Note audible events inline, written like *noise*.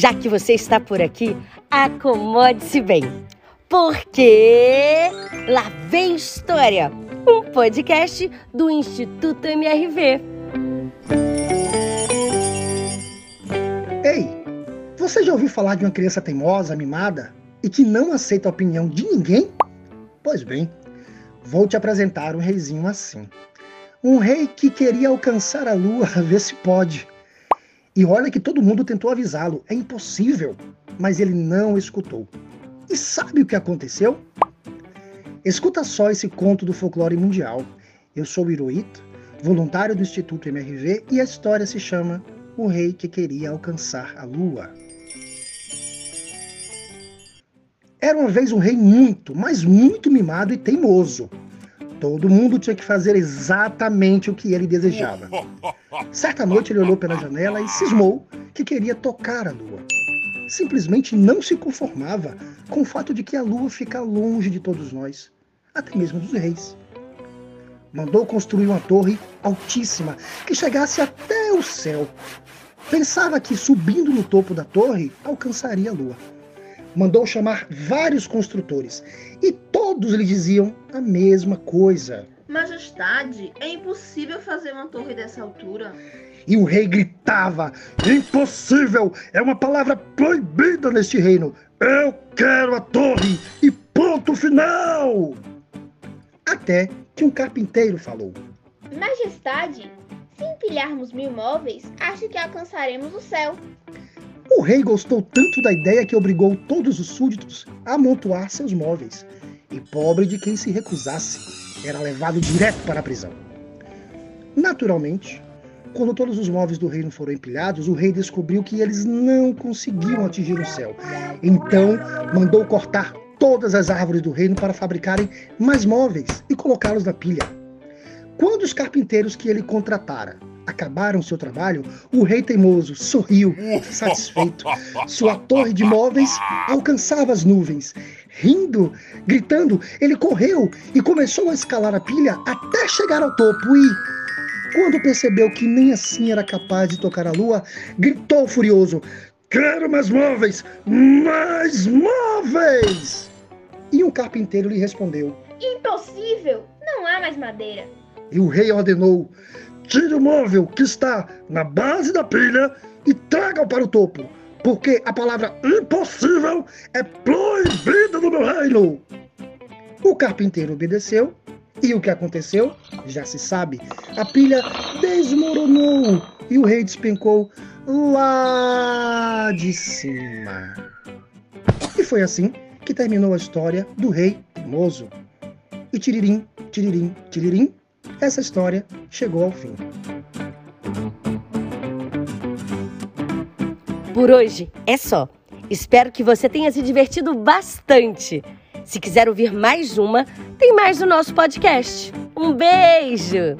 Já que você está por aqui, acomode-se bem. Porque lá vem história, um podcast do Instituto MRV. Ei, você já ouviu falar de uma criança teimosa, mimada e que não aceita a opinião de ninguém? Pois bem, vou te apresentar um reizinho assim. Um rei que queria alcançar a lua, *laughs* ver se pode. E olha que todo mundo tentou avisá-lo, é impossível, mas ele não escutou. E sabe o que aconteceu? Escuta só esse conto do folclore mundial. Eu sou o Hirohito, voluntário do Instituto MRV, e a história se chama O Rei que Queria Alcançar a Lua. Era uma vez um rei muito, mas muito mimado e teimoso. Todo mundo tinha que fazer exatamente o que ele desejava. Certa noite ele olhou pela janela e cismou que queria tocar a lua. Simplesmente não se conformava com o fato de que a lua fica longe de todos nós, até mesmo dos reis. Mandou construir uma torre altíssima que chegasse até o céu. Pensava que subindo no topo da torre alcançaria a lua mandou chamar vários construtores e todos lhe diziam a mesma coisa. Majestade, é impossível fazer uma torre dessa altura. E o rei gritava: Impossível! É uma palavra proibida neste reino. Eu quero a torre e ponto final! Até que um carpinteiro falou: Majestade, se empilharmos mil móveis, acho que alcançaremos o céu. O rei gostou tanto da ideia que obrigou todos os súditos a amontoar seus móveis. E pobre de quem se recusasse, era levado direto para a prisão. Naturalmente, quando todos os móveis do reino foram empilhados, o rei descobriu que eles não conseguiam atingir o céu. Então, mandou cortar todas as árvores do reino para fabricarem mais móveis e colocá-los na pilha. Quando os carpinteiros que ele contratara acabaram seu trabalho, o rei teimoso sorriu, satisfeito. Sua torre de móveis alcançava as nuvens. Rindo, gritando, ele correu e começou a escalar a pilha até chegar ao topo e, quando percebeu que nem assim era capaz de tocar a lua, gritou furioso: Quero mais móveis! Mais móveis! E um carpinteiro lhe respondeu: Impossível! Não há mais madeira. E o rei ordenou: Tire o móvel que está na base da pilha e traga-o para o topo, porque a palavra impossível é proibida no meu reino. O carpinteiro obedeceu e o que aconteceu já se sabe. A pilha desmoronou e o rei despencou lá de cima. E foi assim que terminou a história do rei teimoso. E tiririm, tiririm, tiririm, essa história chegou ao fim. Por hoje é só. Espero que você tenha se divertido bastante. Se quiser ouvir mais uma, tem mais no nosso podcast. Um beijo!